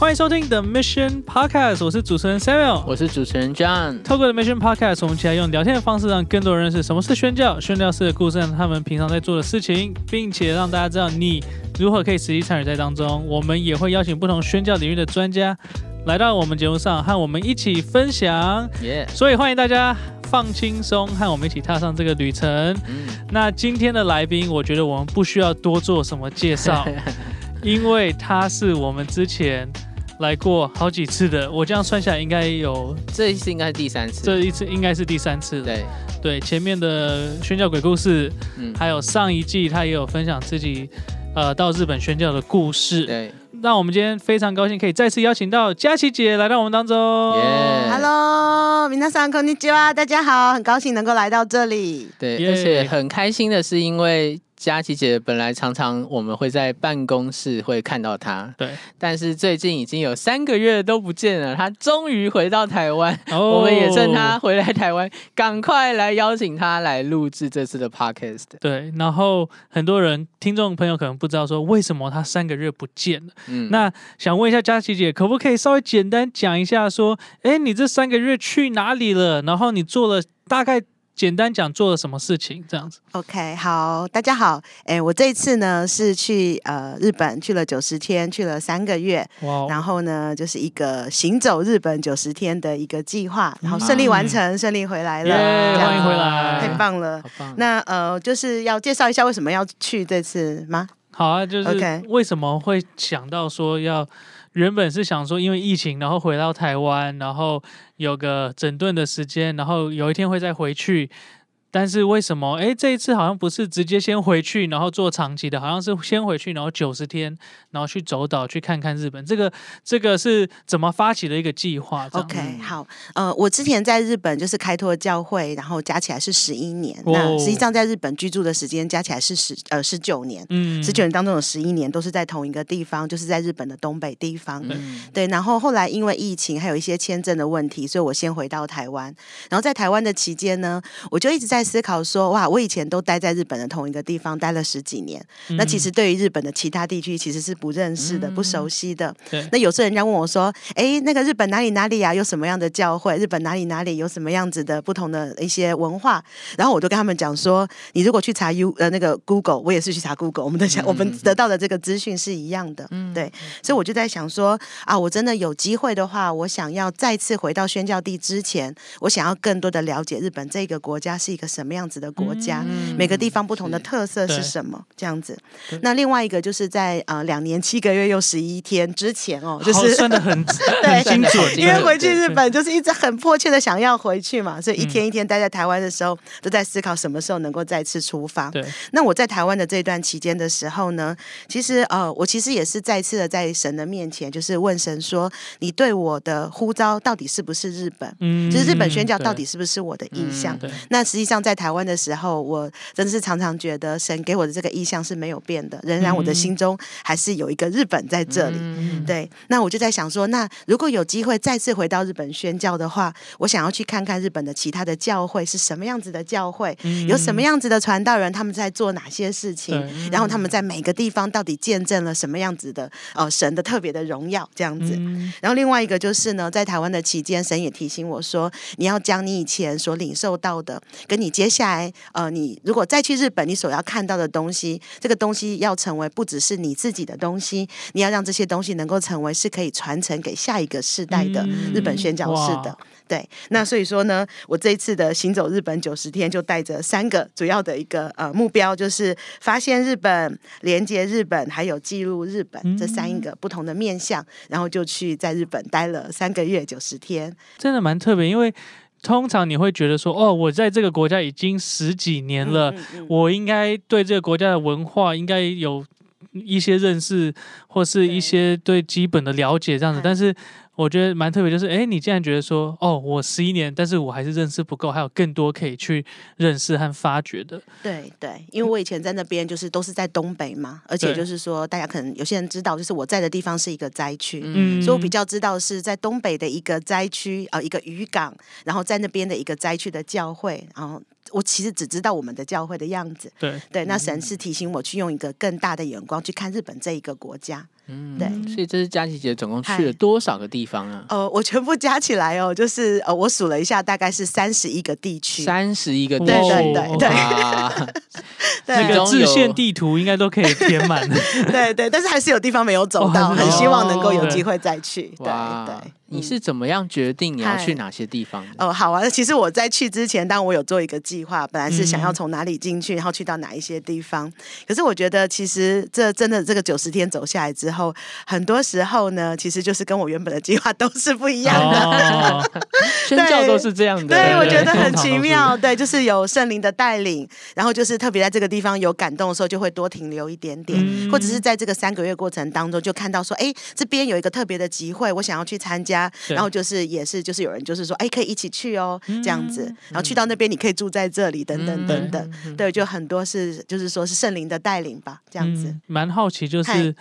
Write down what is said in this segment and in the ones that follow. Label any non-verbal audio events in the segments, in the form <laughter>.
欢迎收听 The Mission Podcast，我是主持人 Samuel，我是主持人 John。透过 The Mission Podcast，我们一起来用聊天的方式，让更多人认识什么是宣教，宣教士的故事，让他们平常在做的事情，并且让大家知道你如何可以实际参与在当中。我们也会邀请不同宣教领域的专家来到我们节目上，和我们一起分享。耶，所以欢迎大家放轻松，和我们一起踏上这个旅程。嗯，<laughs> 那今天的来宾，我觉得我们不需要多做什么介绍，<laughs> 因为他是我们之前来过好几次的。我这样算下来，应该有这一次应该是第三次。这一次应该是第三次了。对，对，前面的宣教鬼故事，嗯，还有上一季他也有分享自己呃到日本宣教的故事。对，让我们今天非常高兴可以再次邀请到佳琪姐来到我们当中。耶 Hello，皆さんこんにちは，大家好，很高兴能够来到这里。对，耶而且很开心的是，因为 佳琪姐本来常常我们会在办公室会看到她，对，但是最近已经有三个月都不见了，她终于回到台湾。哦我们也趁她回来台湾，赶快来邀请她来录制这次的 podcast。对，然后很多人听众朋友可能不知道说为什么她三个月不见了。嗯，那想问一下佳琪姐，可不可以稍微简单讲一下说，哎，你这三个月去哪里了？然后你做了大概简单讲做了什么事情？这样子。OK，好，大家好，哎，我这一次呢是去呃日本去了九十天，去了三个月，哇哦，然后呢就是一个行走日本九十天的一个计划，然后顺利完成，顺利回来了，欢迎回来太棒了。好棒。那呃，就是要介绍一下为什么要去这次吗？好啊，就是 OK 为什么会想到说要？原本是想说，因为疫情，然后回到台湾，然后有个整顿的时间，然后有一天会再回去。但是为什么？哎，这一次好像不是直接先回去，然后做长期的，好像是先回去，然后九十天，然后去走岛去看看日本。这个这个是怎么发起的一个计划 OK，好，呃，我之前在日本就是开拓教会，然后加起来是十一年，哦那实际上在日本居住的时间加起来是十呃十九年，嗯十九年当中有十一年都是在同一个地方，就是在日本的东北地方。嗯对，然后后来因为疫情还有一些签证的问题，所以我先回到台湾。然后在台湾的期间呢，我就一直在思考说，哇，我以前都待在日本的同一个地方待了十几年，那其实对于日本的其他地区其实是不认识的、不熟悉的。对那有时候人家问我说，哎，那个日本哪里哪里啊，有什么样的教会？日本哪里哪里有什么样子的不同的一些文化？然后我就跟他们讲说，你如果去查 U 呃那个 Google，我也是去查 Google，我们的想、我们得到的这个资讯是一样的，嗯对。所以我就在想说，啊，我真的有机会的话，我想要再次回到宣教地之前，我想要更多的了解日本这个国家是一个什么样子的国家，每个地方不同的特色是什么，这样子。那另外一个就是在呃两年七个月又十一天之前哦，就是算的很 <laughs> 很对精准，因为回去日本就是一直很迫切的想要回去嘛，所以一天一天待在台湾的时候，都在思考什么时候能够再次出发。对，那我在台湾的这段期间的时候呢，其实呃，我其实也是再次的在神的面前，就是问神说：“你对我的呼召到底是不是日本？嗯就是日本宣教到底是不是我的意向？”对那实际上在台湾的时候，我真的是常常觉得神给我的这个意向是没有变的，仍然我的心中还是有一个日本在这里。嗯对，那我就在想说，那如果有机会再次回到日本宣教的话，我想要去看看日本的其他的教会是什么样子的教会，有什么样子的传道人，他们在做哪些事情，对然后他们在每个地方到底见证了什么样子的呃神的特别的荣耀这样子。嗯然后另外一个就是呢，在台湾的期间，神也提醒我说，你要将你以前所领受到的，跟你接下来呃，你如果再去日本，你所要看到的东西，这个东西要成为不只是你自己的东西，你要让这些东西能够成为是可以传承给下一个世代的嗯日本宣教士的。哇对，那所以说呢，我这一次的行走日本九十天，就带着三个主要的一个呃目标，就是发现日本、连接日本，还有记录日本、这三个不同的面向，然后就去在日本待了三个月九十天。真的蛮特别，因为通常你会觉得说，哦，我在这个国家已经十几年了，嗯嗯我应该对这个国家的文化应该有一些认识，或是一些对基本的了解这样子。嗯。但是我觉得蛮特别，就是哎，你竟然觉得说，哦，我十一年，但是我还是认识不够，还有更多可以去认识和发掘的。对对，因为我以前在那边就是都是在东北嘛，而且就是说，大家可能有些人知道，就是我在的地方是一个灾区。嗯，所以我比较知道是在东北的一个灾区，呃，一个渔港，然后在那边的一个灾区的教会，然后我其实只知道我们的教会的样子。对，对，那神是提醒我去用一个更大的眼光去看日本这一个国家。嗯对所以这是佳琪姐总共去了多少个地方啊？呃，我全部加起来哦，就是呃，我数了一下，大概是三十一个地区。三十一个地对区，对对对 <laughs> 对那个其中有制线地图应该都可以填满。<laughs> <laughs> 对对，但是还是有地方没有走哦到，很希望能够有哦机会再去。对对，你嗯是怎么样决定你要去哪些地方的？哦，好啊。其实我在去之前，当然我有做一个计划，本来是想要嗯从哪里进去，然后去到哪一些地方。可是我觉得，其实这真的这个九十天走下来之后，很多时候呢，其实就是跟我原本的计划都是不一样的。哦，<laughs> 宣教都是这样的，对，我对觉得很奇妙。<laughs> 对，就是有圣灵的带领，然后就是特别在这个地方有感动的时候，就会多停留一点点，嗯。或者是在这个三个月过程当中，就看到说，哎，这边有一个特别的集会，我想要去参加，然后就是也是就是有人就是说，哎，可以一起去哦，这样子，嗯。然后去到那边你可以住在这里，等等等等，嗯对，就很多是就是说是圣灵的带领吧，这样子。嗯蛮好奇，就是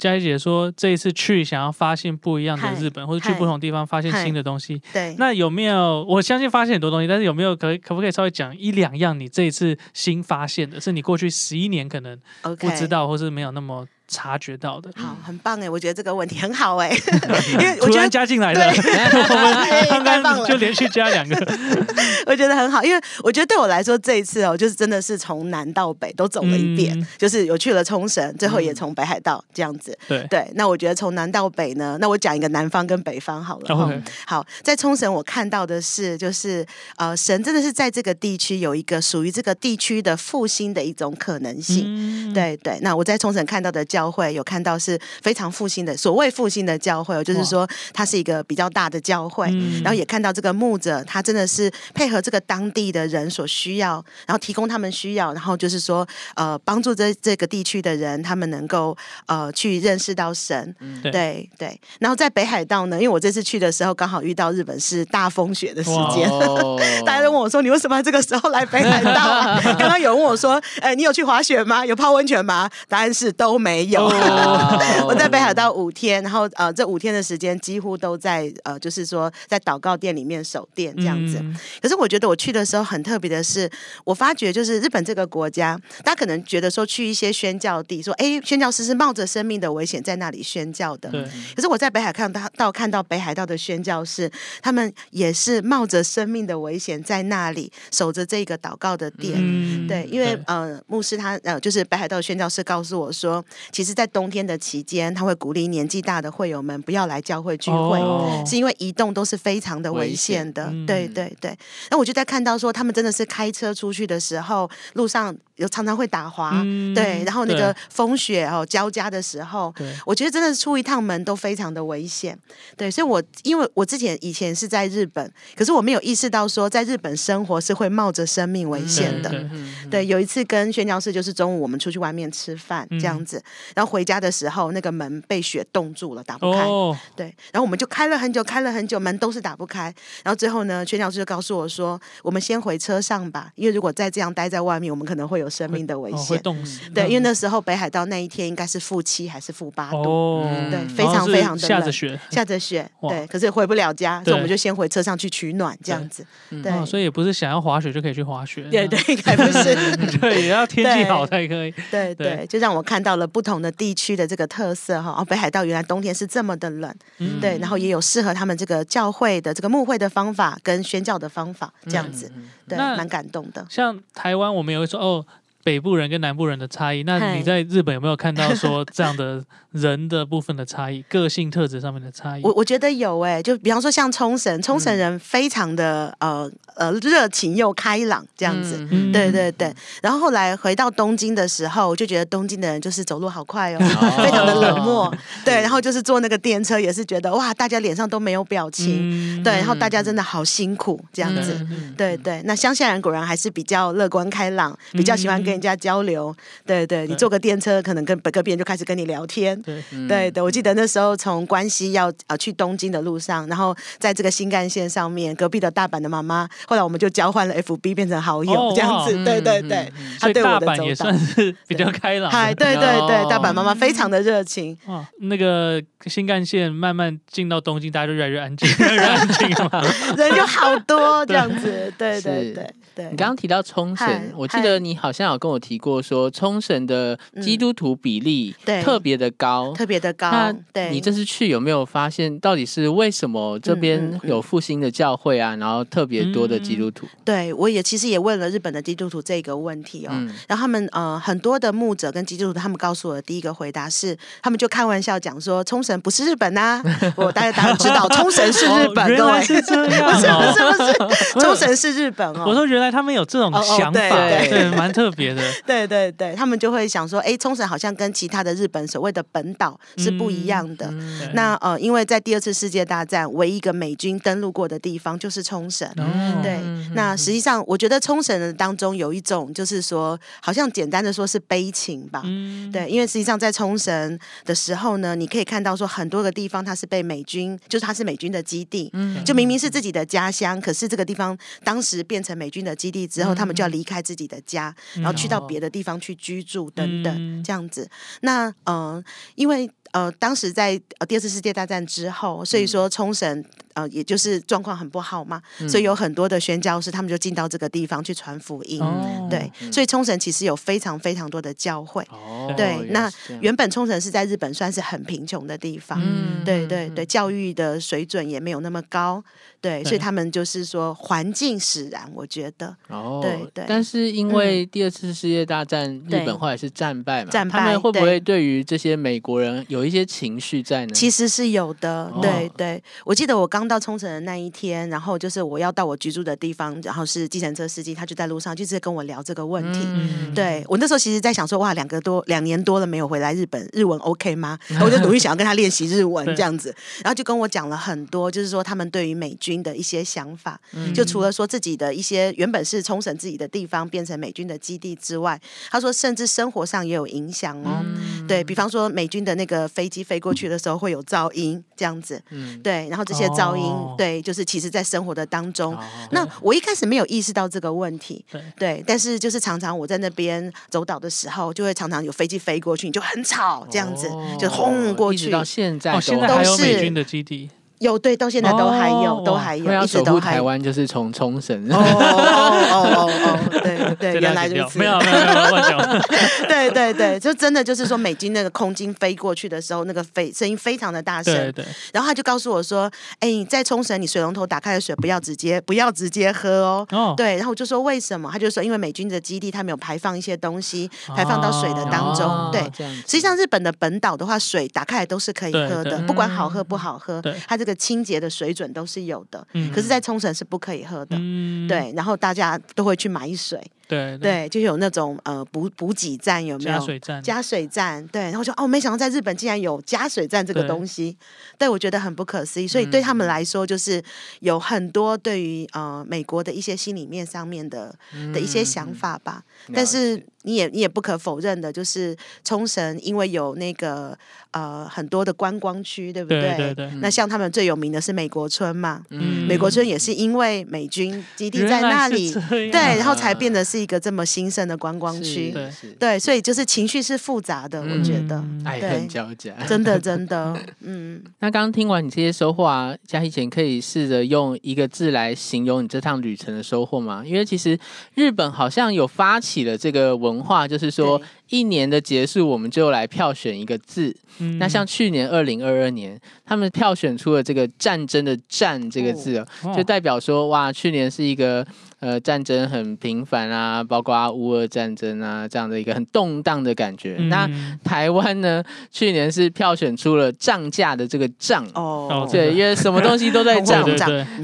佳怡姐说这一次去想要发现不一样的日本，或者去不同地方发现新的东西。对，那有没有？我相信发现很多东西，但是有没有可可不可以稍微讲一两样你这一次新发现的，是你过去十一年可能不知道，或是没有那么察觉到的？好，很棒哎，我觉得这个问题很好哎，<laughs> 因为我突然觉得加进来的，<laughs> 我们哎刚刚就连续加两个，<laughs> 我觉得很好，因为我觉得对我来说这一次哦，就是真的是从南到北都走了一遍，嗯就是有去了冲绳，最后也从北海道这样子。对对，那我觉得从南到北呢，那我讲一个南方跟北方好了。好，在冲绳我看到的是，就是呃，神真的是在这个地区有一个属于这个地区的复兴的一种可能性。嗯，对对，那我在冲绳看到的教会有看到是非常复兴的，所谓复兴的教会哦，就是说它是一个比较大的教会，嗯然后也看到这个牧者他真的是配合这个当地的人所需要，然后提供他们需要，然后就是说呃帮助这这个地区的人，他们能够呃去认识到神，对对对。然后在北海道呢，因为我这次去的时候刚好遇到日本是大风雪的时间。<laughs> 哦大家都问我说：“你为什么这个时候来北海道、啊？” <laughs> 刚刚有人问我说：“哎、你有去滑雪吗？有泡温泉吗？”答案是都没有。哦 <laughs> 我在北海道五天，然后呃，这五天的时间几乎都在呃，就是说在祷告店里面守店这样子。嗯可是我觉得我去的时候很特别的是，我发觉就是日本这个国家，大家可能觉得说去一些宣教地，说哎，宣教师是冒着生命的危险在那里宣教的。对，可是我在北海看到到看到北海道的宣教士，他们也是冒着生命的危险在那里守着这个祷告的店。嗯对，因为呃，牧师他呃，就是北海道宣教士告诉我说，其实，在冬天的期间，他会鼓励年纪大的会友们不要来教会聚会。哦是因为移动都是非常的危危险险的，嗯对对对。那我就在看到说，他们真的是开车出去的时候，路上有常常会打滑，嗯对，然后那个风雪哦交加的时候，对我觉得真的是出一趟门都非常的危险，对，所以我因为我之前以前是在日本，可是我没有意识到说在日本生活是会冒着生命危险的。对对，有一次跟宣教士就是中午我们出去外面吃饭这样子，然后回家的时候那个门被雪冻住了，打不开。哦，对，然后我们就开了很久，开了很久，门都是打不开。然后最后呢，宣教师就告诉我说：“我们先回车上吧，因为如果再这样待在外面，我们可能会有生命的危哦会险。冻死，对，因为那时候北海道那一天应该是负七还是负八度。对，非常非常的冷。下着雪，下着雪，对，可是回不了家，所以我们就先回车上去取暖，这样子，对，哦，所以也不是想要滑雪就可以去滑雪，对对，应该不是，<laughs> 对，也要天气好才可以。<laughs> 对对对，就让我看到了不同的地区的这个特色哈。哦，北海道原来冬天是这么的冷，嗯。对，然后也有适合他们这个教会的这个牧会的方法跟宣教的方法，这样子，对，蛮感动的。像台湾，我们也会说哦，北部人跟南部人的差异。那你在日本有没有看到说这样的人的部分的差异，个性特质上面的差异？我我觉得有哎、就比方说像冲绳，冲绳人非常的呃呃热情又开朗这样子。嗯对对对，然后后来回到东京的时候，我就觉得东京的人就是走路好快哦，<laughs> 哦非常的冷漠。对，然后就是坐那个电车也是觉得哇，大家脸上都没有表情，嗯对，然后大家真的好辛苦这样子。嗯对对，那乡下人果然还是比较乐观开朗，比较喜欢跟人家交流。对对，你坐个电车，可能跟某个别人就开始跟你聊天。对，对对，我记得那时候从关西要呃去东京的路上，然后在这个新干线上面，隔壁的大阪的妈妈，后来我们就交换了 FB 变成好友、哦这样子。对对对，他所以对我大阪也的走导算。是比较开朗嗨，对对对，哦大阪妈妈非常的热情。哇，那个新干线慢慢进到东京，大家就越来越安静，越来越安静。<laughs> 人就好多这样子，对对对对。你刚刚提到冲嗨绳，我记得你好像有跟我提过说，冲绳的基督徒比例对特别的高。特别的高那。对，你这次去有没有发现，到底是为什么这边有复兴的教会啊，然后特别多的基督徒？对我也其实也问了日本的基督徒这个问题哦。嗯，然后他们呃很多的牧者跟基督徒，他们告诉我的第一个回答是，他们就开玩笑讲说，冲绳不是日本呐、<laughs> 我大家当然知道，冲绳是日本，哦原各位来是这样 <laughs> 不是哦。不是不是，<laughs> 冲绳是日本哦。我说原来他们有这种哦哦想法，对对对，蛮特别的。<laughs> 对对对，他们就会想说，哎，冲绳好像跟其他的日本所谓的本岛是不一样的。那呃，因为在第二次世界大战，唯一一个美军登陆过的地方就是冲绳。哦对，那实际上我觉得冲绳人当中有一种，就是说，好像简单的说是悲情吧。嗯，对，因为实际上在冲绳的时候呢，你可以看到说很多个地方它是被美军，就是它是美军的基地，嗯就明明是自己的家乡，可是这个地方当时变成美军的基地之后，他们就要离开自己的家，然后去到别的地方去居住等等、嗯这样子。那呃，因为呃，当时在呃第二次世界大战之后，所以说冲绳呃，也就是状况很不好嘛，所以有很多的宣教师他们就进到这个地方去传福音。哦对，所以冲绳其实有非常非常多的教会。哦对，那原本冲绳是在日本算是很贫穷的地方，嗯对对对，教育的水准也没有那么高，对，所以他们就是说环境使然，我觉得哦，对对但是因为第二次世界大战，日本后来是战败嘛，战败他们会不会对于这些美国人有一些情绪在呢？其实是有的，哦对对。我记得我刚到冲绳的那一天，然后就是我要到我居住的地方，然后是计程车司机，他就在路上就是跟我聊这个问题。嗯，对我那时候其实在想说，哇，两个多两年多了没有回来日本，日文 OK 吗？然后我就努力想要跟他练习日文 <laughs> 这样子，然后就跟我讲了很多，就是说他们对于美军的一些想法，嗯就除了说自己的一些原本是冲绳自己的地方变成美军的基地之外，他说甚至生活上也有影响哦。嗯对比方说，美军的那个飞机飞过去的时候会有噪音，这样子。嗯。对，然后这些噪音，哦。对，就是其实在生活的当中，哦。那我一开始没有意识到这个问题，对。对，但是就是常常我在那边走岛的时候，就会常常有飞机飞过去，你就很吵，这样子、哦。就轰过去。到现在哦，现在都还有是美军的基地，有对，到现在都还有，哦都还有，一直守护台都还有。湾，就是从冲绳。哦哦哦哦哦，对对，原来如此。没有没有没有乱讲，<laughs> 对对对，就真的就是说，美军那个空军飞过去的时候，那个飞声音非常的大声。对对，然后他就告诉我说：“哎，你在冲绳，你水龙头打开的水不要直接不要直接喝哦。”哦，对，然后我就说为什么？他就说因为美军的基地他们有排放一些东西，排放到水的当中。哦对，这样子实际上日本的本岛的话，水打开来都是可以对对喝的，不管好喝不好喝对，它这个清洁的水准都是有的。嗯可是，在冲绳是不可以喝的。嗯，对，然后大家都会去买水，对对，就有那种呃补补给站有没有？加水站，加水站，对，然后就哦，没想到在日本竟然有加水站这个东西，对我觉得很不可思议。所以对他们来说，就是有很多对于呃美国的一些心里面上面的的一些想法吧。但是你也你也不可否认的，就是冲绳因为有那个呃很多的观光区，对不对对对那像他们最有名的是美国村嘛，嗯。美国村也是因为美军基地在那里，对，然后才变得是一个这么兴盛的观光区。对对，所以就是情绪是复杂的，我觉得。嗯爱恨交加。真的，<laughs> 真的，嗯，那刚刚听完你这些收获啊，嘉怡姐可以试着用一个字来形容你这趟旅程的收获吗？因为其实日本好像有发起了这个文化，就是说一年的结束，我们就来票选一个字。嗯那像去年二零二二年，他们票选出了这个战争的“战”这个字哦，哦就代表说哇，去年是一个呃战争很频繁啊，包括乌俄战争啊这样的一个很动荡的感觉。那嗯台湾呢，去年是票选出了涨价的这个涨。哦哦，对，因为什么东西都在很涨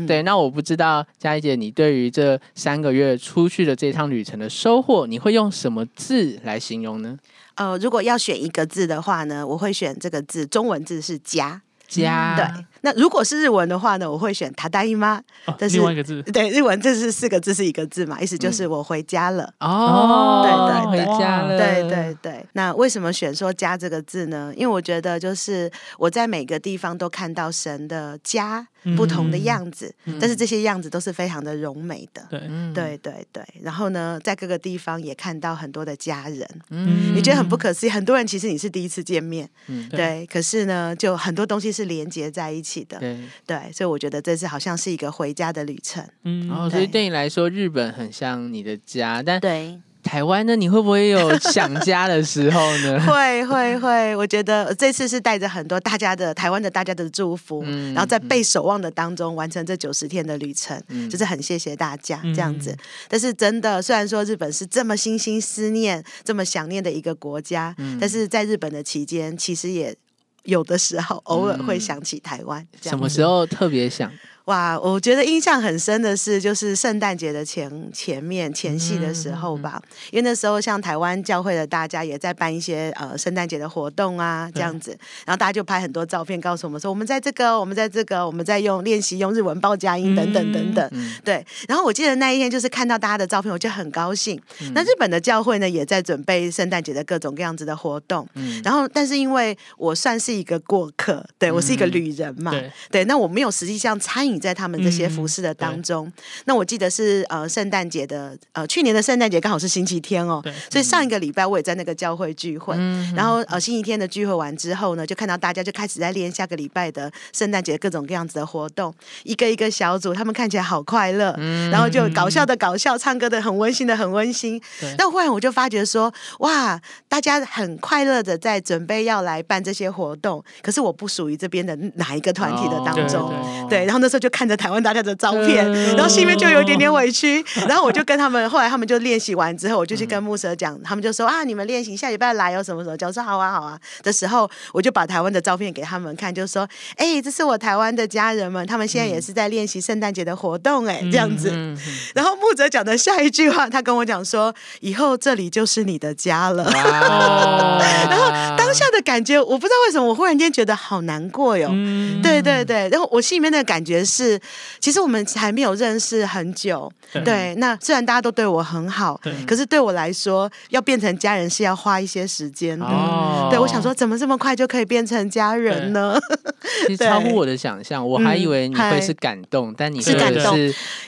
对那我不知道嘉怡姐，你对于这三个月出去的这趟旅程的收获，你会用什么字来形容呢？呃，如果要选一个字的话呢，我会选这个字，中文字是家。家，对，那如果是日文的话呢，我会选塔达伊妈。哦但是另外一个字，对，日文这是四个字是一个字嘛，意思就是我回家了。哦，对对对回家了，对对对，那为什么选说“家”这个字呢？因为我觉得就是我在每个地方都看到神的家不同的样子，但是这些样子都是非常的柔美的。对，嗯，对对对，然后呢，在各个地方也看到很多的家人，嗯。你觉得很不可思议。很多人其实你是第一次见面，嗯。对，可是呢，就很多东西是连接在一起的，对，对，所以我觉得这次好像是一个回家的旅程。嗯，然后所以对。对你来说，日本很像你的家，但对，台湾呢，你会不会有想家的时候呢？<laughs> 会会会，我觉得这次是带着很多大家的台湾的大家的祝福，嗯然后在被守望的当中完成这九十天的旅程，嗯就是很谢谢大家这样子。嗯但是真的，虽然说日本是这么心心思念、这么想念的一个国家，嗯但是在日本的期间，其实也有的时候偶尔会想起台湾。什么时候特别想？哇，我觉得印象很深的是，就是圣诞节的前前面前戏的时候吧，因为那时候像台湾教会的大家也在办一些呃圣诞节的活动啊，这样子，然后大家就拍很多照片，告诉我们说我们在这个，我们在这个，我们在用练习用日文报佳音等等等等，嗯对。然后我记得那一天就是看到大家的照片，我就很高兴。嗯。那日本的教会呢，也在准备圣诞节的各种各样子的活动，嗯。然后但是因为我算是一个过客，对我是一个旅人嘛，对，对，那我没有实际上参与在他们这些嗯服饰的当中。那我记得是呃圣诞节的呃去年的圣诞节刚好是星期天哦，所以上一个礼拜我也在那个教会聚会。嗯然后呃星期天的聚会完之后呢，就看到大家就开始在练下个礼拜的圣诞节各种各样子的活动，一个一个小组，他们看起来好快乐，嗯然后就搞笑的搞笑，唱歌的很温馨的很温馨。那忽然我就发觉说，哇，大家很快乐的在准备要来办这些活动，可是我不属于这边的哪一个团体的当中。哦对，然后那时候就看着台湾大家的照片，嗯然后心里面就有一点点委屈。然后我就跟他们，后来他们就练习完之后，我就去跟牧蛇讲，他们就说啊，你们练习下礼拜来哦，什么什么。讲说好啊好啊的时候，我就把台湾的照片给他们看，就说，哎，这是我台湾的家人们，他们现在也是在练习圣诞节的活动，哎，这样子。嗯嗯 <laughs> 然后牧泽讲的下一句话，他跟我讲说，以后这里就是你的家了。<laughs> 然后当下的感觉，我不知道为什么，我忽然间觉得好难过哟。嗯对对对，然后我心里面的感觉是，其实我们还没有认识很久，对对。那虽然大家都对我很好对，可是对我来说，要变成家人是要花一些时间的。哦对，我想说，怎么这么快就可以变成家人呢？<laughs> 其实超乎我的想象，我还以为你会是感动，但你是感动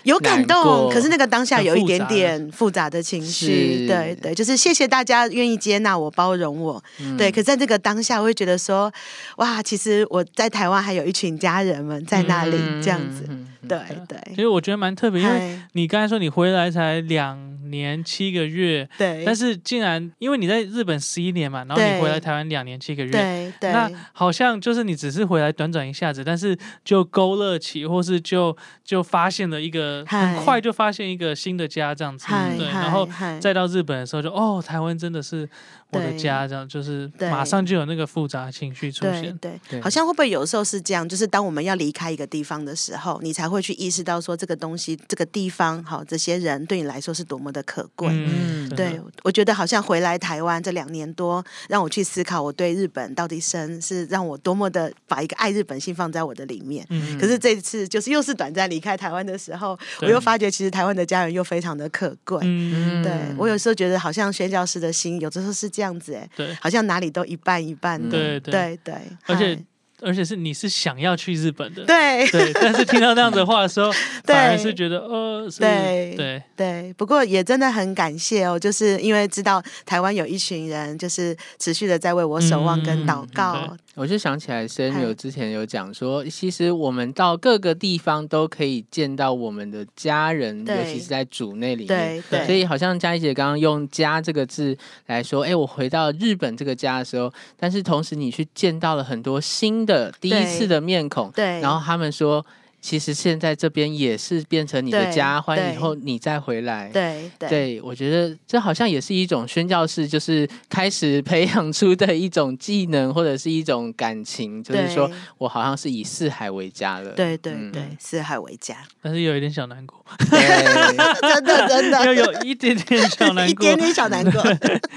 有感动，可是那个当下有一点点复杂的情绪。对对，就是谢谢大家愿意接纳我、包容我。嗯对，可在这个当下，我会觉得说，哇，其实我在台湾还有一群家人们在那里，这样样子。嗯嗯嗯对其对，实我觉得蛮特别，因为你刚才说你回来才两年七个月，对，但是竟然因为你在日本十一年嘛，然后你回来台湾两年七个月，对对。那好像就是你只是回来短短一下子，但是就勾勒起，或是就就发现了一个很快就发现一个新的家这样子，对，然后再到日本的时候就哦，台湾真的是我的家，这样就是马上就有那个复杂情绪出对现，对对。好像会不会有时候是这样？就是当我们要离开一个地方的时候，你才会去意识到说这个东西、这个地方、好这些人对你来说是多么的可贵。嗯对，我觉得好像回来台湾这两年多，让我去思考我对日本到底深是让我多么的把一个爱日本心放在我的里面。嗯可是这一次就是又是短暂离开台湾的时候，我又发觉其实台湾的家人又非常的可贵。嗯，对我有时候觉得好像宣教师的心，有的时候是这样子哎，对，好像哪里都一半一半的。对对对对，而且嗨而且是你是想要去日本的，对。对，但是听到那样的话的时候，对 <laughs> 反而是觉得呃，是对对，对，不过也真的很感谢哦，就是因为知道台湾有一群人，就是持续的在为我守望跟祷告。我就想起来嗨，Samuel 之前有讲说，其实我们到各个地方都可以见到我们的家人，尤其是在主内里面。对对，所以好像佳怡姐刚刚用“家”这个字来说，哎，我回到日本这个家的时候，但是同时你去见到了很多新的第一次的面孔，对，然后他们说，其实现在这边也是变成你的家，欢迎以后你再回来。对对对，我觉得这好像也是一种宣教士，就是开始培养出的一种技能，或者是一种感情，就是说我好像是以四海为家了。对对嗯对，四海为家，但是有一点小难过，对，<laughs> 真的真的又有一点点小 <laughs> 难过一点。点小难过。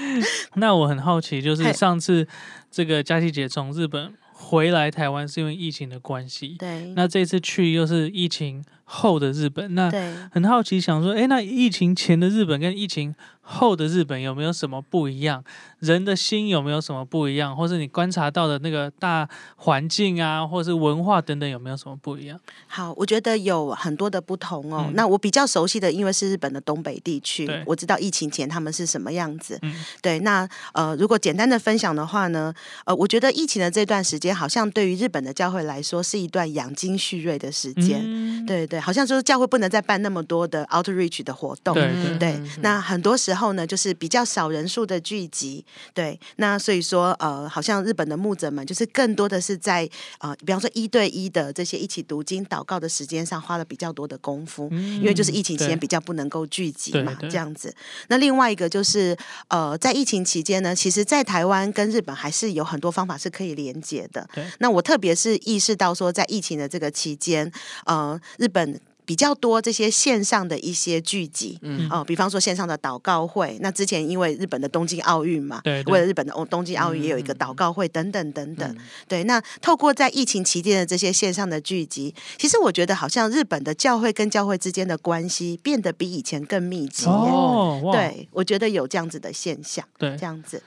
<laughs> 那我很好奇，就是上次这个佳琪姐从日本回来台湾是因为疫情的关系，对。那这次去又是疫情后的日本，那对，很好奇，想说，哎，那疫情前的日本跟疫情后的日本有没有什么不一样？人的心有没有什么不一样？或是你观察到的那个大环境啊，或是文化等等，有没有什么不一样？好，我觉得有很多的不同哦。嗯那我比较熟悉的，因为是日本的东北地区，我知道疫情前他们是什么样子。嗯对，那呃，如果简单的分享的话呢，呃，我觉得疫情的这段时间，好像对于日本的教会来说，是一段养精蓄锐的时间。对对，好像就是教会不能再办那么多的 outreach 的活动。对嗯对嗯，那很多时候呢，就是比较少人数的聚集，对，那所以说，呃，好像日本的牧者们就是更多的是在呃，比方说一对一的这些一起读经、祷告的时间上花了比较多的功夫，因为就是疫情期间比较不能够聚集嘛，这样子。那另外一个就是，呃，在疫情期间呢，其实，在台湾跟日本还是有很多方法是可以连接的对。那我特别是意识到说，在疫情的这个期间，呃，日本。比较多这些线上的一些聚集，嗯哦、比方说线上的祷告会。那之前因为日本的东京奥运嘛，对对为了日本的哦东京奥运也有一个祷告会等等等等。嗯对，那透过在疫情期间的这些线上的聚集，其实我觉得好像日本的教会跟教会之间的关系变得比以前更密集对，我觉得有这样子的现象，对这样子。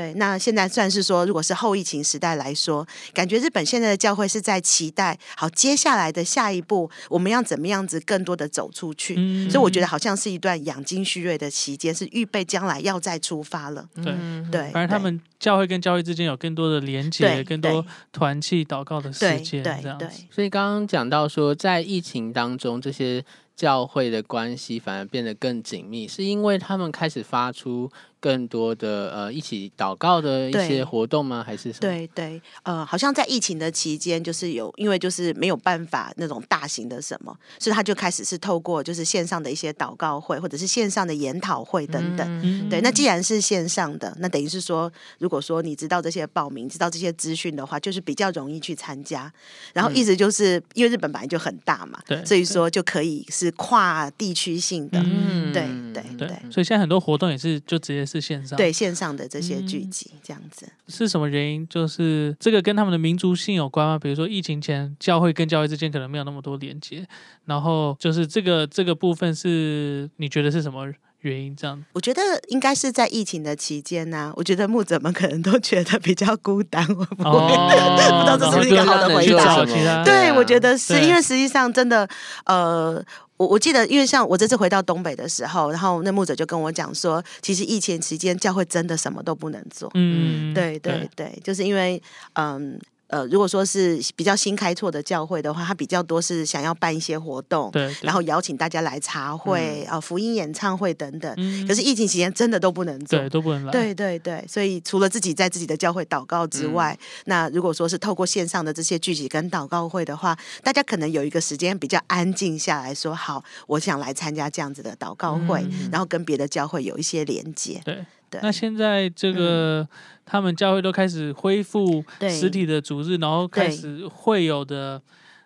对，那现在算是说，如果是后疫情时代来说，感觉日本现在的教会是在期待，好，接下来的下一步，我们要怎么样子更多的走出去。嗯所以我觉得好像是一段养精蓄锐的期间，是预备将来要再出发了。对嗯对，反正他们教会跟教会之间有更多的连接，更多团契祷告的时对间，对对这样子。所以刚刚讲到说，在疫情当中，这些教会的关系反而变得更紧密，是因为他们开始发出更多的呃一起祷告的一些活动吗？还是什么？对对，呃，好像在疫情的期间，就是有因为就是没有办法那种大型的什么，所以他就开始是透过就是线上的一些祷告会，或者是线上的研讨会等等。嗯对，那既然是线上的，那等于是说，如果说你知道这些报名，知道这些资讯的话，就是比较容易去参加。然后意思就是，因为日本本来就很大嘛，对所以说就可以是跨地区性的，嗯对对对对，所以现在很多活动也是就直接是线上。对线上的这些聚嗯集这样子。是什么原因？就是这个跟他们的民族性有关吗？比如说疫情前，教会跟教会之间可能没有那么多连接，然后就是这个这个部分是你觉得是什么原因？这样我觉得应该是在疫情的期间呢、我觉得牧者们可能都觉得比较孤单，会不会？哦，<laughs> 不知道这是不是一个好的回答对，啊我觉得是因为实际上真的，呃，我我记得，因为像我这次回到东北的时候，然后那牧者就跟我讲说，其实疫情期间教会真的什么都不能做。嗯，对对对，就是因为嗯。呃，如果说是比较新开拓的教会的话，它比较多是想要办一些活动，对，对然后邀请大家来茶会啊、福音演唱会等等。嗯可是疫情期间真的都不能做，对都不能来，对对对，所以除了自己在自己的教会祷告之外，那如果说是透过线上的这些聚集跟祷告会的话，大家可能有一个时间比较安静下来说，好，我想来参加这样子的祷告会，嗯然后跟别的教会有一些连接。对。对，那现在这个、他们教会都开始恢复实体的主日，然后开始会有的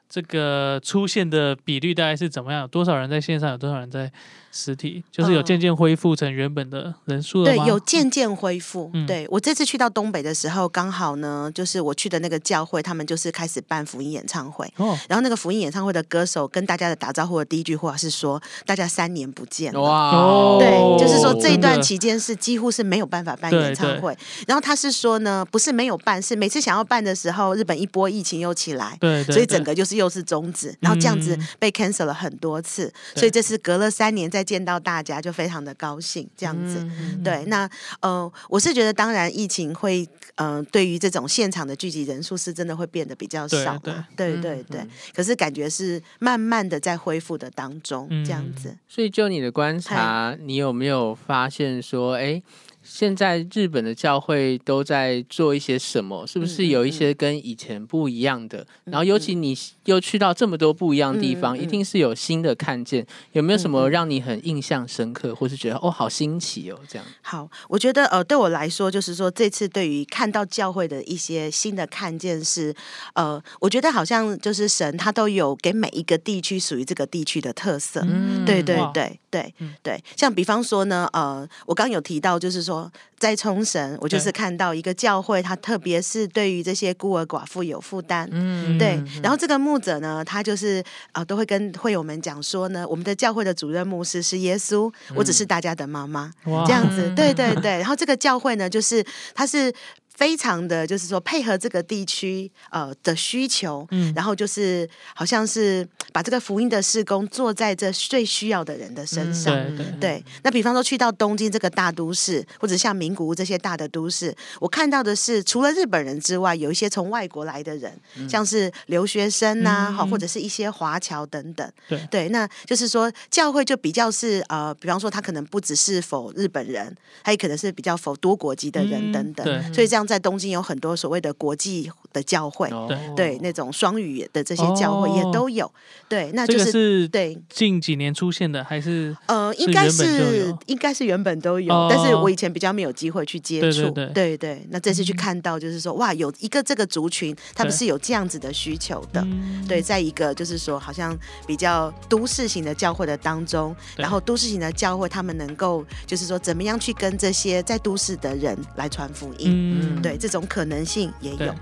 这个出现的比率大概是怎么样？有多少人在线上？有多少人在实体？就是有嗯渐渐恢复成原本的人数了对，吗？有渐渐恢复。嗯对我这次去到东北的时候，刚好呢，就是我去的那个教会，他们就是开始办福音演唱会。哦，然后那个福音演唱会的歌手跟大家的打招呼的第一句话是说：“大家三年不见了。”哇哦对，就是说哦这一段期间是几乎是没有办法办演唱会。然后他是说呢，不是没有办，是每次想要办的时候，日本一波疫情又起来。对对，所以整个就是又是终止，然后这样子嗯被 cancel 了很多次，所以这次隔了三年再见到大家，就非常的高兴。这样子，嗯对，那呃，我是觉得当然疫情会呃，对于这种现场的聚集人数是真的会变得比较少嘛，对嗯对对嗯。可是感觉是慢慢的在恢复的当中，这样嗯子。所以就你的观察，你有没有发现说，哎，现在日本的教会都在做一些什么？是不是有一些跟以前不一样的？然后尤其你又去到这么多不一样的地方，一定是有新的看见。有没有什嗯么嗯让你很印象深刻，或是觉得哦好新奇哦这样？好，我觉得呃，对我来说，就是说这次对于看到教会的一些新的看见是，呃，我觉得好像就是神他都有给每一个地区属于这个地区的特色。嗯对对对对嗯对，像比方说呢，呃，我刚有提到，就是说在冲绳，我就是看到一个教会，他特别是对于这些孤儿寡妇有负担，嗯对，然后这个牧者呢，他就是呃，都会跟会友们讲说呢，我们的教会的主任牧师是耶稣，我只是大家的妈妈，哇这样子，嗯对对对。然后这个教会呢，就是他是非常的就是说配合这个地区呃的需求，嗯然后就是好像是把这个福音的事工做在这最需要的人的身嗯上。对对对，那比方说去到东京这个大都市，或者像名古屋这些大的都市，我看到的是除了日本人之外，有一些从外国来的人，像是留学生呐、好、嗯或者是一些华侨等等。对对，那就是说教会就比较是呃，比方说他可能不只是否日本人，他也可能是比较否多国籍的人嗯等等。对所以这样在东京有很多所谓的国际的教会。哦。对对，那种双语的这些教会哦也都有，对，那就是、对，近几年出现的，还是呃，应该是应该是原本都有，哦但是我以前比较没有机会去接对触。对。对对。那这次去看到，就是说，哇，有一个这个族群，他们是有这样子的需求的。嗯。对，在一个就是说，好像比较都市型的教会的当中，然后都市型的教会，他们能够就是说，怎么样去跟这些在都市的人来传福音？嗯。对，这种可能性也有。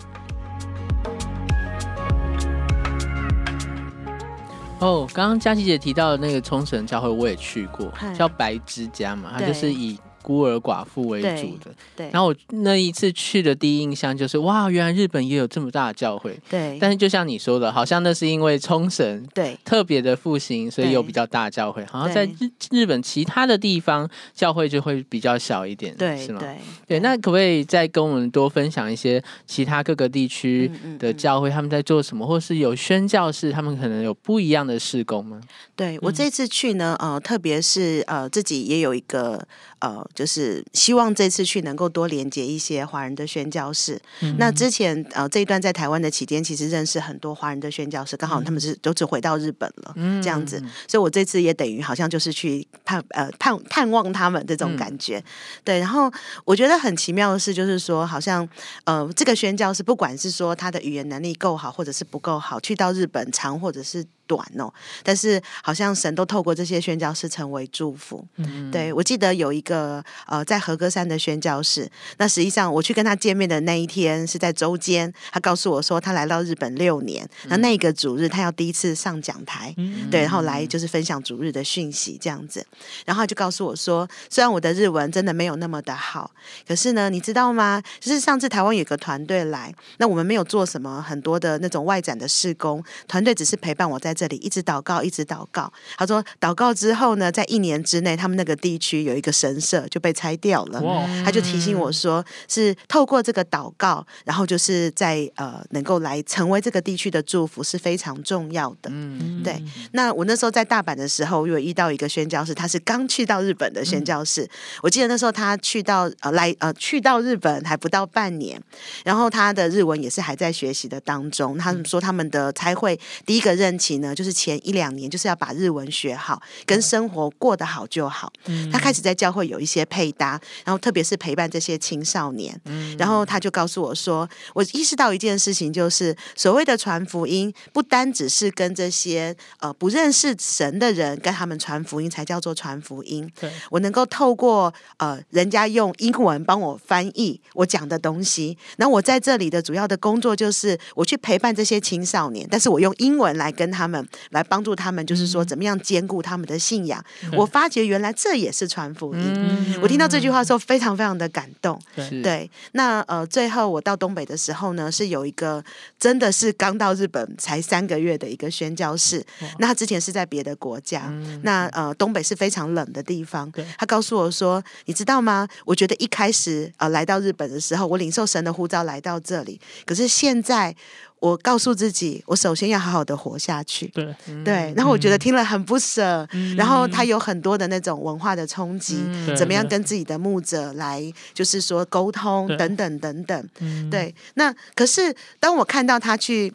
哦，刚刚佳琪姐提到的那个冲绳教会，我也去过，叫白之家嘛，它就是以孤儿寡妇为主的。对，然后我那一次去的第一印象就是，哇，原来日本也有这么大的教会。对，但是就像你说的，好像那是因为冲绳对特别的复兴，所以有比较大的教会。好像在日日本其他的地方，教会就会比较小一点，对是吗？对对，那可不可以再跟我们多分享一些其他各个地区的教会他们在做什么，或是有宣教士他们可能有不一样的事工吗？对我这次去呢，呃，特别是呃自己也有一个呃，就是希望这次去能够多连接一些华人的宣教士。嗯那之前呃这一段在台湾的期间，其实认识很多华人的宣教士，刚好他们是都只回到日本了，这样子，所以我这次也等于好像就是去探呃探探望他们这种感觉。对，然后我觉得很奇妙的是，就是说好像呃这个宣教士不管是说他的语言能力够好，或者是不够好，去到日本长或者是短哦，但是好像神都透过这些宣教士成为祝福。嗯对我记得有一个呃在和歌山的宣教士，那实际上我去跟他见面的那一天是在周间，他告诉我说他来到日本六年，那那个主日他要第一次上讲台，嗯对，然后来就是分享主日的讯息这样子，然后他就告诉我说，虽然我的日文真的没有那么的好，可是呢，你知道吗？就是上次台湾有个团队来，那我们没有做什么很多的那种外展的施工，团队只是陪伴我在这里，一直祷告，一直祷告。他说，祷告之后呢，在一年之内，他们那个地区有一个神社就被拆掉了。哇，他就提醒我说，是透过这个祷告，然后就是在呃能够来成为这个地区的祝福是非常重要的。嗯，对，那我那时候在大阪的时候，我有遇到一个宣教士，他是刚去到日本的宣教士。我记得那时候他去到呃来呃去到日本还不到半年，然后他的日文也是还在学习的当中。他们说他们的差会第一个任期呢，就是前一两年就是要把日文学好，跟生活过得好就好。他开始在教会有一些配搭，然后特别是陪伴这些青少年。然后他就告诉我说，我意识到一件事情，就是所谓的传福音，不单只是跟这些呃不认识神的人跟他们传福音，才叫做传福音。对，我能够透过呃人家用英文帮我翻译我讲的东西，然后我在这里的主要的工作就是我去陪伴这些青少年，但是我用英文来跟他们来帮助他们，就是说怎么样兼顾他们的信仰。对我发觉原来这也是传福音。嗯我听到这句话的时候，非常非常的感动。对那呃，最后我到东北的时候呢，是有一个真的是刚到日本才三个月的一个宣教士，那他之前是在别的国家，那呃，东北是非常冷的地方对。他告诉我说，你知道吗？我觉得一开始呃来到日本的时候，我领受神的呼召来到这里，可是现在。我告诉自己，我首先要好好的活下去。对，对，然后我觉得听了很不舍，嗯然后他有很多的那种文化的冲击，对怎么样跟自己的牧者来，就是说沟通等等等等。嗯，对，那可是当我看到他去。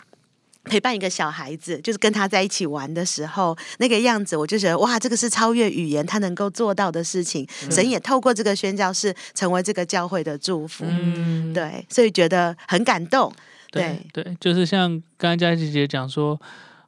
陪伴一个小孩子，就是跟他在一起玩的时候，那个样子，我就觉得哇，这个是超越语言他能够做到的事情。神也透过这个宣教士，成为这个教会的祝福。嗯，对，所以觉得很感动。对对，就是像刚刚佳琪姐讲说，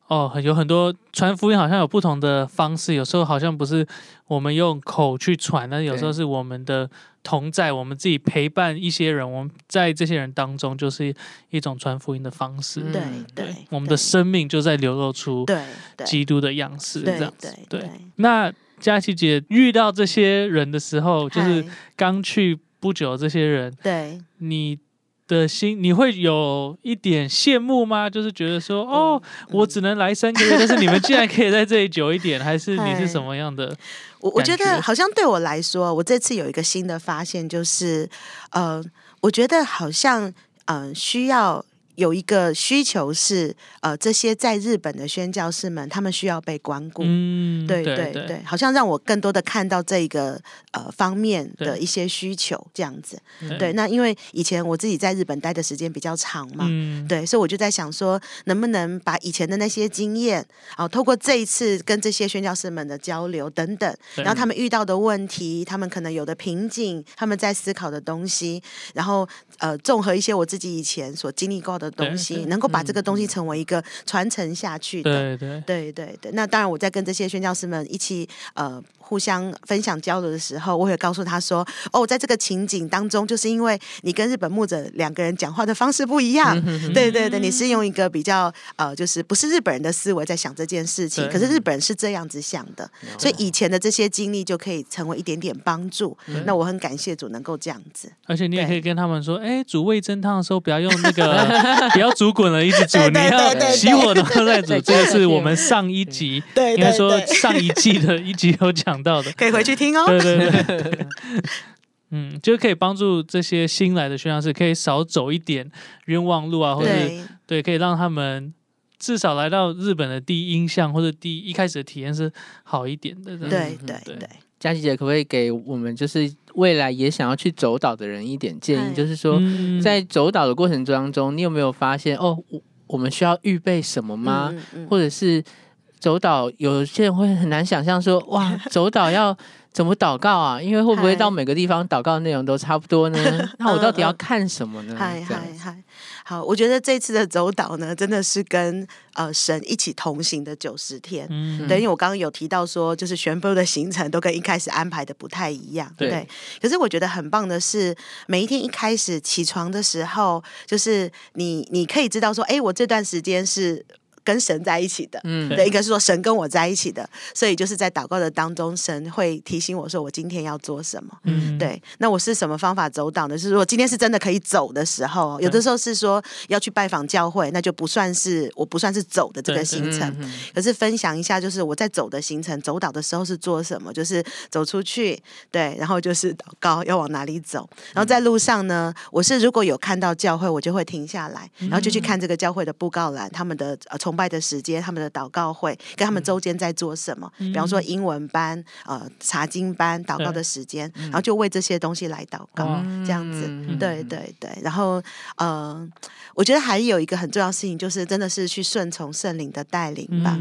哦，有很多传福音好像有不同的方式，有时候好像不是我们用口去传，那有时候是我们的同在，我们自己陪伴一些人，我们在这些人当中就是一种传福音的方式。嗯对对对，，我们的生命就在流露出对对基督的样式，这对样子对。对，那佳琪姐遇到这些人的时候，就是刚去不久，这些人，对。你的心，你会有一点羡慕吗？就是觉得说，哦，我只能来三个月，但是你们竟然可以在这里久一点，还是你是什么样的？我我觉得好像对我来说，我这次有一个新的发现，就是呃，我觉得好像呃需要。有一个需求是，呃，这些在日本的宣教士们，他们需要被关顾。嗯，对对对对，好像让我更多的看到这个呃方面的一些需求，这样子。对对，那因为以前我自己在日本待的时间比较长嘛，嗯，对，所以我就在想说，能不能把以前的那些经验，啊，透过这一次跟这些宣教士们的交流等等，然后他们遇到的问题，他们可能有的瓶颈，他们在思考的东西，然后呃，综合一些我自己以前所经历过的东西，能够把这个东西成为一个传承下去的。对对对对对，那当然，我在跟这些宣教师们一起呃互相分享交流的时候，我会告诉他说：“哦，在这个情景当中，就是因为你跟日本牧者两个人讲话的方式不一样，对对对，你是用一个比较呃，就是不是日本人的思维在想这件事情，可是日本人是这样子想的，所以以前的这些经历就可以成为一点点帮助。那我很感谢主能够这样子。而且你也可以跟他们说，哎，煮味噌汤的时候不要用那个，<laughs> 不要煮滚了一直煮，你要熄火的时候再煮。这个是我们上一集，对。应该说上一季的一集有讲到的。可以回去听哦。对对对，<laughs> 嗯，就可以帮助这些新来的宣教士，可以少走一点冤枉路啊，或者是对对，可以让他们至少来到日本的第一印象或者第一一开始的体验是好一点的。这样对嗯对对对，佳琪姐可不可以给我们就是未来也想要去走岛的人一点建议？就是说，嗯在走岛的过程当中，你有没有发现哦，我我们需要预备什么吗？嗯嗯嗯或者是走岛，有些人会很难想象说，哇，<laughs> 走岛要怎么祷告啊？因为会不会到每个地方祷告内容都差不多呢？那我到底要看什么呢？嗨嗨嗨，好，我觉得这次的走岛呢，真的是跟呃神一起同行的九十天。嗯对，因为我刚刚有提到说，就是全部的行程都跟一开始安排的不太一样，对对。可是我觉得很棒的是，每一天一开始起床的时候，就是你你可以知道说，哎，我这段时间是跟神在一起的，嗯对，一个是说神跟我在一起的，所以就是在祷告的当中，神会提醒我说，我今天要做什么。嗯，对，那我是什么方法走岛呢？是说今天是真的可以走的时候，有的时候是说要去拜访教会，那就不算是我不算是走的这个行程。嗯可是分享一下，就是我在走的行程，走岛的时候是做什么？就是走出去，对，然后就是祷告要往哪里走。然后在路上呢，我是如果有看到教会，我就会停下来，然后就去看这个教会的布告栏，他们的呃崇拜的时间，他们的祷告会，跟他们周间在做什么。比方说英文班、呃查经班、祷告的时间，然后就为这些东西来祷告。哇这样子，嗯。对对对，然后呃，我觉得还有一个很重要的事情，就是真的是去顺从圣灵的带领吧。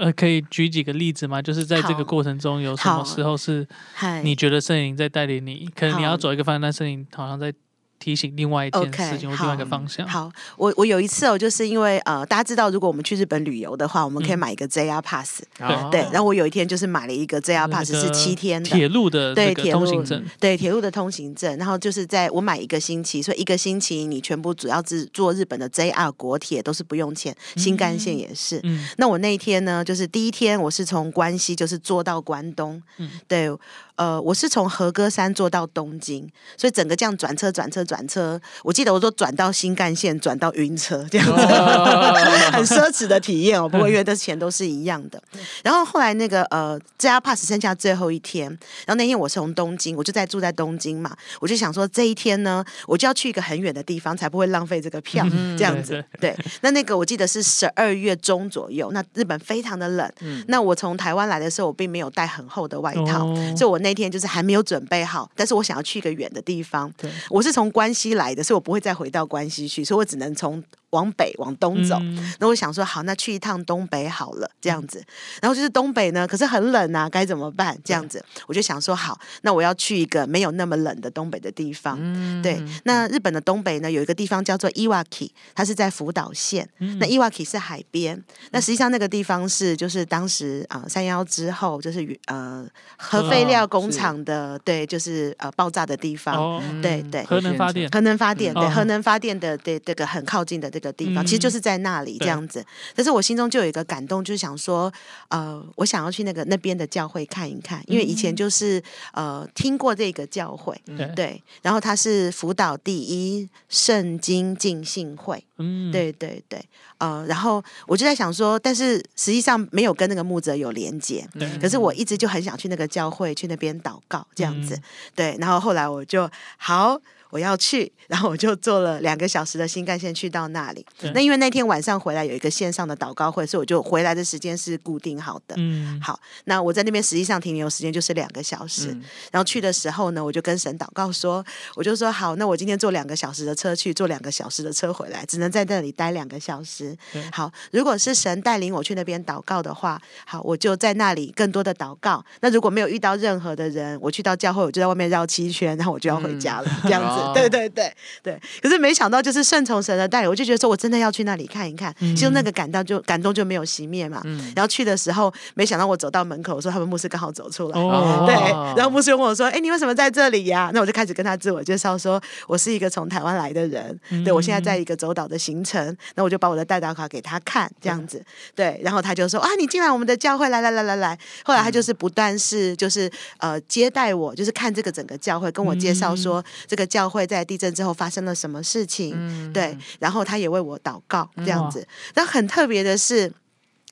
呃，可以举几个例子吗？就是在这个过程中，有什么时候是嗨，你觉得圣灵在带领你？可能你要走一个方向，但圣灵好像在提醒另外一件事情或另外一个方向。好，我我有一次哦，就是因为呃，大家知道，如果我们去日本旅游的话，我们可以嗯买一个 JR Pass，、哦对。然后我有一天就是买了一个 JR Pass，是七天的。铁路的对铁路通行证，对铁路的通行证，然后就是在我买一个星期，所以一个星期你全部主要是坐日本的 JR 国铁都是不用钱，新干线也是。嗯那我那一天呢，就是第一天我是从关西就是坐到关东，嗯对，呃，我是从和歌山坐到东京，所以整个这样转车转车转车，我记得我说转到新干线，转到晕车这样子，<laughs> 很奢侈的体验哦。不过因为这钱都是一样的。<laughs> 然后后来那个呃，JR Pass 剩下最后一天，然后那天我是从东京，我就在住在东京嘛，我就想说这一天呢，我就要去一个很远的地方，才不会浪费这个票，这样子。对，那那个我记得是十二月中左右，那日本非常的冷。那我从台湾来的时候，我并没有带很厚的外套，哦所以我那天就是还没有准备好。但是我想要去一个远的地方对，我是从关西来的，所以我不会再回到关西去，所以我只能从往北往东走。嗯那我想说，好，那去一趟东北好了，这样子。然后就是东北呢，可是很冷啊，该怎么办？这样子，我就想说，好，那我要去一个没有那么冷的东北的地方。嗯对，那日本的东北呢，有一个地方叫做伊瓦基它是在福岛县。嗯那伊瓦基是海边，那实际上那个地方是就是当时啊三幺之后，就是呃核废料工厂的、对，就是呃爆炸的地方。哦，对对核能发电，核能发电，对、核能发电的对这个很靠近的这个地方，其实就是在那里这样子。但是我心中就有一个感动，就是想说，呃，我想要去那个那边的教会看一看，因为以前就是呃听过这个教会，对，然后它是福岛第一圣经浸信会，嗯，对对对，呃，然后我就在想说，但是实际上没有跟那个牧者有连接，可是我一直就很想去那个教会去那边祷告这样子，对，然后后来我就好。我要去，<laughs> 然后我就坐了两个小时的新干线去到那里。那因为那天晚上回来有一个线上的祷告会，所以我就回来的时间是固定好的。嗯，好，那我在那边实际上停留时间就是两个小时。然后去的时候呢，我就跟神祷告说，我就说好，那我今天坐两个小时的车去，坐两个小时的车回来，只能在那里待两个小时。好，如果是神带领我去那边祷告的话，好，我就在那里更多的祷告。那如果没有遇到任何的人，我去到教会，我就在外面绕七圈，然后我就要回家了，这样子。对对对对，可是没想到就是顺从神的带领，我就觉得说我真的要去那里看一看，其实那个感到就感动就没有熄灭嘛。然后去的时候，没想到我走到门口，说他们牧师刚好走出来，对，然后牧师又问我说：“哎，你为什么在这里呀？”那我就开始跟他自我介绍，说我是一个从台湾来的人，对我现在在一个走岛的行程，那我就把我的代祷卡给他看，这样子，对，然后他就说：“啊，你进来我们的教会，来来来来来。”后来他就是不断是就是呃接待我，就是看这个整个教会，跟我介绍说这个教会在。地震之后发生了什么事情？对，然后他也为我祷告，这样子。那很特别的是。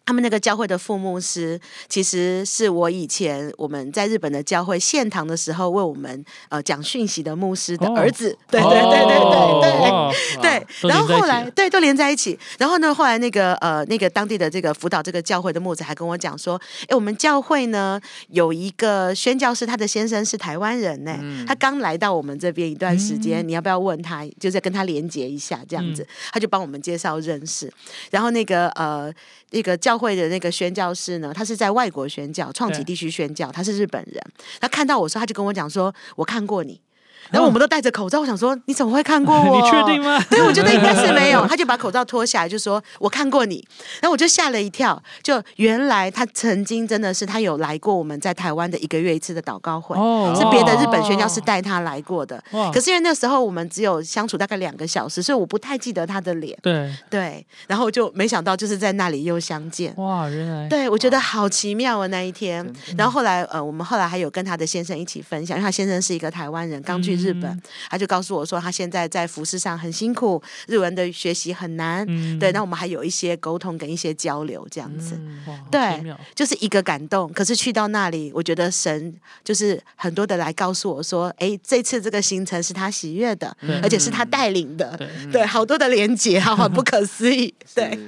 他们那个教会的副牧师，其实是我以前我们在日本的教会献堂的时候为我们呃讲讯息的牧师的儿子，对对对对对对对。然后后来对都连在一起。然后呢，后来那个呃那个当地的这个辅导这个教会的牧者还跟我讲说，哎，我们教会呢有一个宣教师，他的先生是台湾人呢，他刚来到我们这边一段时间，你要不要问他，就是跟他连接一下这样子？他就帮我们介绍认识。然后那个呃。那个教会的那个宣教士呢，他是在外国宣教，创启地区宣教，他是日本人。他看到我说，他就跟我讲说：“我看过你。”然后我们都戴着口罩，我想说你怎么会看过 <laughs> 我？你确定吗？<laughs> 对，我觉得应该是没有。<laughs> 他就把口罩脱下来，就说我看过你。然后我就吓了一跳，就原来他曾经真的是他有来过我们在台湾的一个月一次的祷告会，是别的日本宣教师带他来过的。可是因为那时候我们只有相处大概两个小时，所以我不太记得他的脸。对对，然后就没想到就是在那里又相见。哇，原来对我觉得好奇妙啊那一天。然后后来呃，我们后来还有跟他的先生一起分享，因为他先生是一个台湾人，刚去。日本，他就告诉我说，他现在在服饰上很辛苦，日文的学习很难。对，那我们还有一些沟通跟一些交流这样子。对，就是一个感动。可是去到那里，我觉得神就是很多的来告诉我说，哎，这次这个行程是他喜悦的，而且是他带领的。对，好多的连接，好不可思议。<laughs> 对，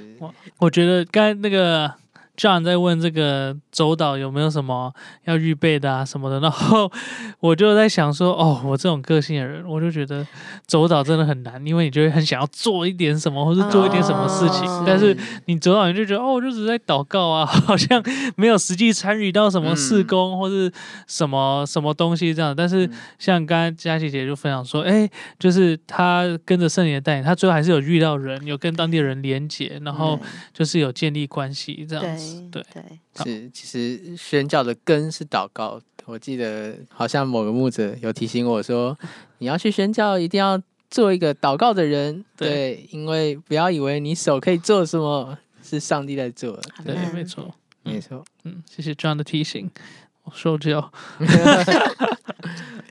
我觉得刚才那个。John 在问这个周导有没有什么要预备的啊什么的，然后 <laughs> 我就在想说，哦，我这种个性的人，我就觉得周导真的很难，因为你就会很想要做一点什么，或是做一点什么事情，但是你周导你就觉得，哦，我就只是在祷告啊，<laughs> 好像没有实际参与到什么事工或是什么什么东西这样。但是像刚刚佳琪姐就分享说，哎，就是他跟着圣灵的带领，他最后还是有遇到人，有跟当地人连接，然后就是有建立关系这样子。对对，是其实宣教的根是祷告。我记得好像某个牧者有提醒我说，你要去宣教，一定要做一个祷告的人。对，因为不要以为你手可以做什么，是上帝在做。对，没错，没错。嗯，谢谢 John 的提醒，我受教。<laughs>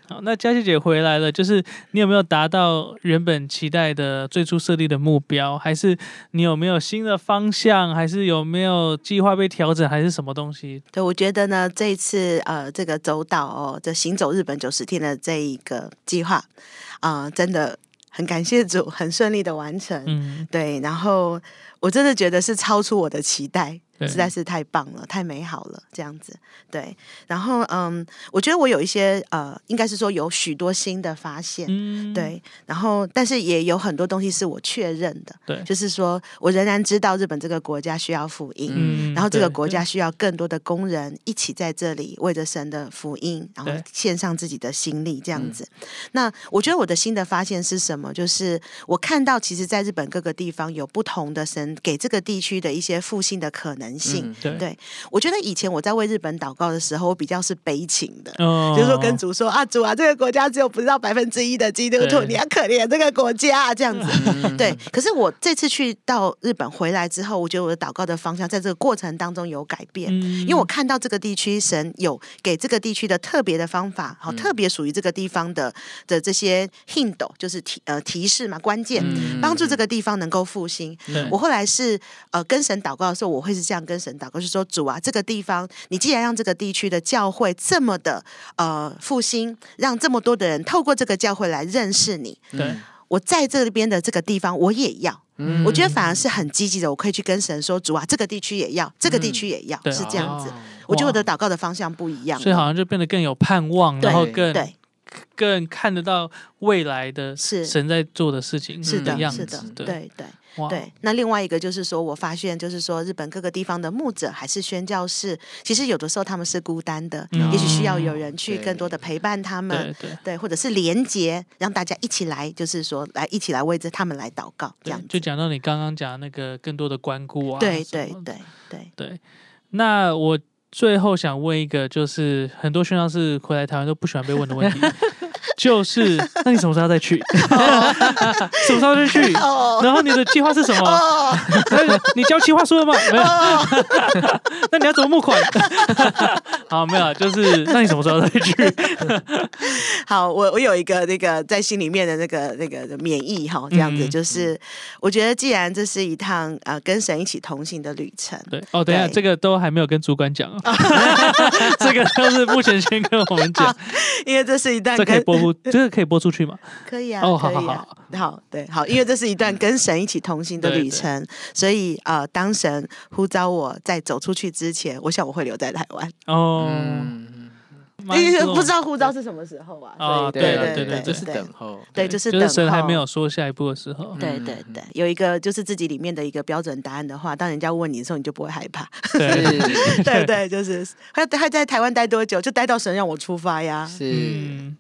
好，那佳琪姐回来了，就是你有没有达到原本期待的最初设立的目标？还是你有没有新的方向？还是有没有计划被调整？还是什么东西？对，我觉得呢，这一次呃，这个走岛哦，这行走日本九十天的这一个计划啊，真的很感谢主，很顺利的完成。嗯，对，然后我真的觉得是超出我的期待。实在是太棒了，太美好了，这样子对。然后嗯，我觉得我有一些呃，应该是说有许多新的发现，对。然后但是也有很多东西是我确认的，对。就是说我仍然知道日本这个国家需要福音，然后这个国家需要更多的工人一起在这里为着神的福音，然后献上自己的心力，这样子。那我觉得我的新的发现是什么？就是我看到其实在日本各个地方有不同的神神给这个地区的一些复兴的可能性。嗯对对我觉得以前我在为日本祷告的时候，我比较是悲情的。哦就是说跟主说啊，主啊，这个国家只有不到百分之一的基督徒，你要可怜这个国家、啊、这样子。嗯对，可是我这次去到日本回来之后，我觉得我的祷告的方向在这个过程当中有改变。嗯因为我看到这个地区神有给这个地区的特别的方法，好、嗯特别属于这个地方的的这些 hint，就是提呃提示嘛，关键、嗯帮助这个地方能够复兴。我后来是呃跟神祷告的时候，我会是这样跟神祷告，是说主啊，这个地方你既然让这个地区的教会这么的呃复兴，让这么多的人透过这个教会来认识你，对。我在这边的这个地方我也要。嗯。我觉得反而是很积极的，我可以去跟神说：“主啊，这个地区也要，这个地区也要，对是这样子。哦。我觉得我的祷告的方向不一样，所以好像就变得更有盼望，然后更对，更看得到未来的是神在做的事情是的，样是的子，，对对哇对。那另外一个就是说，我发现就是说，日本各个地方的牧者还是宣教士，其实有的时候他们是孤单的，嗯也许需要有人去更多的陪伴他们对。对对，或者是连接，让大家一起来，就是说来一起来为着他们来祷告，这样，就讲到你刚刚讲那个更多的关顾啊，对对对对，对。那我最后想问一个，就是很多宣教士回来台湾都不喜欢被问的问题，<laughs> <laughs> 就是那你什么时候再去？<laughs> 什么时候再去？哦 <laughs> 然后你的计划是什么？你交计划书了吗？没有。那你要怎么募款？好，没有，就是那你什么时候再去？好，我我有一个那个在心里面的那个那个免疫哈，这样子嗯就是，我觉得既然这是一趟呃跟神一起同行的旅程，对，哦，等一下，这个都还没有跟主管讲哦，这个都是目前先跟我们讲，因为这是一段这可以跟这个 <laughs> 可以播出去吗？可以啊，哦好可以啊。好好。对好，因为这是一段跟神一起同行的 <laughs> 对对。旅程，所以呃，当神呼召我在走出去之前，我想我会留在台湾，哦，因为不知道护照是什么时候啊，对了对对这是等候，对，就是就是等候。神还没有说下一步的时候，对对对，有一个就是自己里面的一个标准答案的话，当人家问你的时候，你就不会害怕。对，对 <laughs> 对，<laughs> 就是他他在台湾待多久，就待到神让我出发呀。是。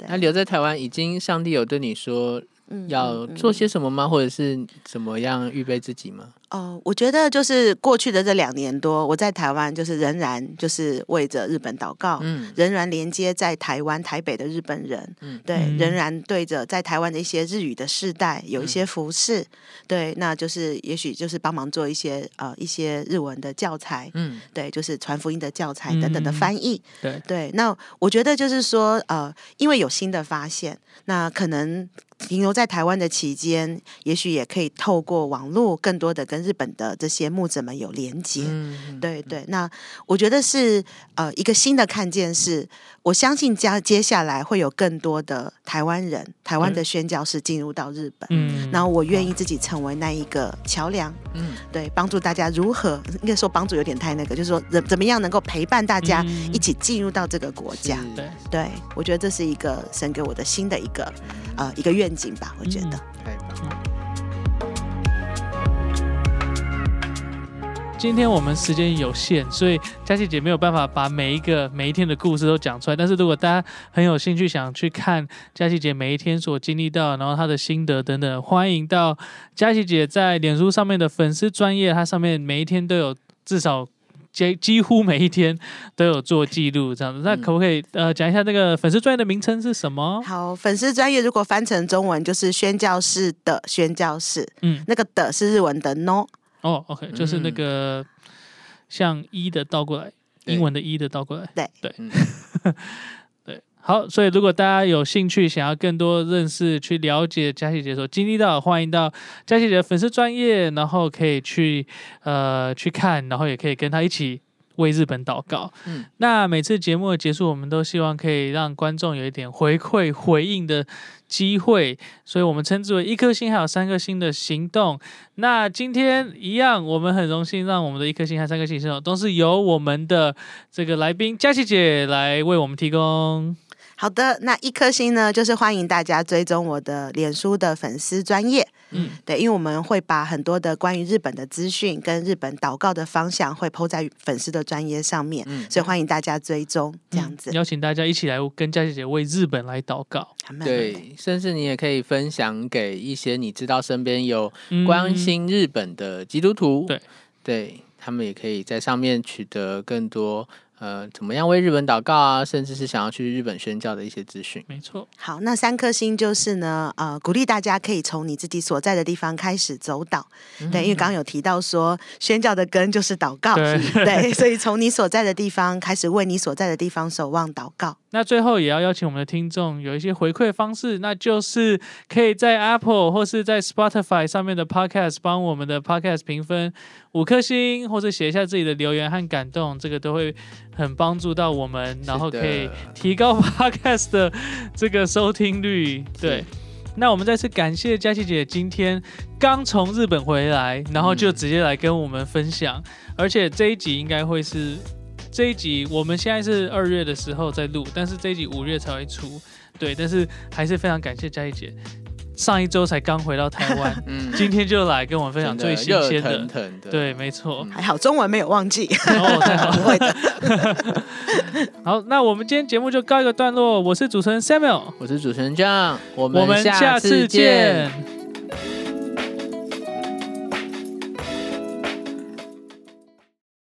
那留在台湾，已经上帝有对你说嗯要嗯做些什么吗？或者是怎么样预备自己吗？哦，我觉得就是过去的这两年多，我在台湾就是仍然就是为着日本祷告，嗯仍然连接在台湾台北的日本人，嗯对，嗯仍然对着在台湾的一些日语的世代有一些服饰，对，那就是也许就是帮忙做一些呃一些日文的教材，嗯对，就是传福音的教材等等的嗯翻译，对，对，那我觉得就是说，呃，因为有新的发现，那可能停留在台湾的期间，也许也可以透过网络，更多的跟日本的这些牧者们有连接。嗯，对对，那我觉得是呃一个新的看见是，我相信将接下来会有更多的台湾人、台湾的宣教士进入到日本，嗯，然后我愿意自己成为那一个桥梁，嗯对，帮助大家如何应该说帮助有点太那个，就是说怎怎么样能够陪伴大家嗯一起进入到这个国家。是对，对，我觉得这是一个神给我的新的一个呃一个愿景吧，我觉得。太棒了，今天我们时间有限，所以佳琪姐没有办法把每一个每一天的故事都讲出来。但是如果大家很有兴趣想去看佳琪姐每一天所经历到，然后她的心得等等，欢迎到佳琪姐在脸书上面的粉丝专业，它上面每一天都有至少。几几乎每一天都有做记录，这样子。那嗯。可不可以呃讲一下那个粉丝专业的名称是什么？好，粉丝专业如果翻成中文就是宣教士的宣教士，嗯，那个的是日文的 no，哦，OK，就是那嗯个像一的倒过来，对英文的一的倒过来。对。对，<laughs> 好，所以如果大家有兴趣，想要更多认识、去了解佳琪姐所经历到，欢迎到佳琪姐的粉丝专业，然后可以去呃去看，然后也可以跟她一起。为日本祷告。嗯那每次节目的结束，我们都希望可以让观众有一点回馈、回应的机会，所以我们称之为一颗星还有三颗星的行动。那今天一样，我们很荣幸让我们的一颗星和三颗星行动都是由我们的这个来宾佳琪姐来为我们提供。好的，那一颗星呢，就是欢迎大家追踪我的脸书的粉丝专业。嗯，对，因为我们会把很多的关于日本的资讯跟日本祷告的方向会 PO 在粉丝的专业上面，嗯所以欢迎大家追踪这样子。邀请大家一起来跟佳姐姐为日本来祷告。对，甚至你也可以分享给一些你知道身边有嗯关心日本的基督徒，对，对他们也可以在上面取得更多呃怎么样为日本祷告啊，甚至是想要去日本宣教的一些资讯。没错，好，那三颗星就是呢，呃，鼓励大家可以从你自己所在的地方开始走祷。对，因为刚刚有提到说，宣教的根就是祷告，对 <laughs> 对，所以从你所在的地方开始为你所在的地方守望祷告。那最后也要邀请我们的听众有一些回馈方式，那就是可以在 Apple 或是在 Spotify 上面的 Podcast 帮我们的 Podcast 评分五颗星，或者写一下自己的留言和感动，这个都会很帮助到我们，然后可以提高 <laughs> Podcast 的这个收听率。对，那我们再次感谢佳琪姐今天刚从日本回来，然后就嗯。直接来跟我们分享，而且这一集应该会是这一集，我们现在是二月的时候在录，但是这一集五月才会出，对，但是还是非常感谢佳琪姐，上一周才刚回到台湾，<laughs> 嗯，今天就来跟我们分享最新热鲜的。腾，腾的，对，没错，还好中文没有忘记，哦，太好 <laughs> 会的。<laughs> 好，那我们今天节目就告一个段落，我是主持人 Samuel，我是主持人 John，我我们下次。见。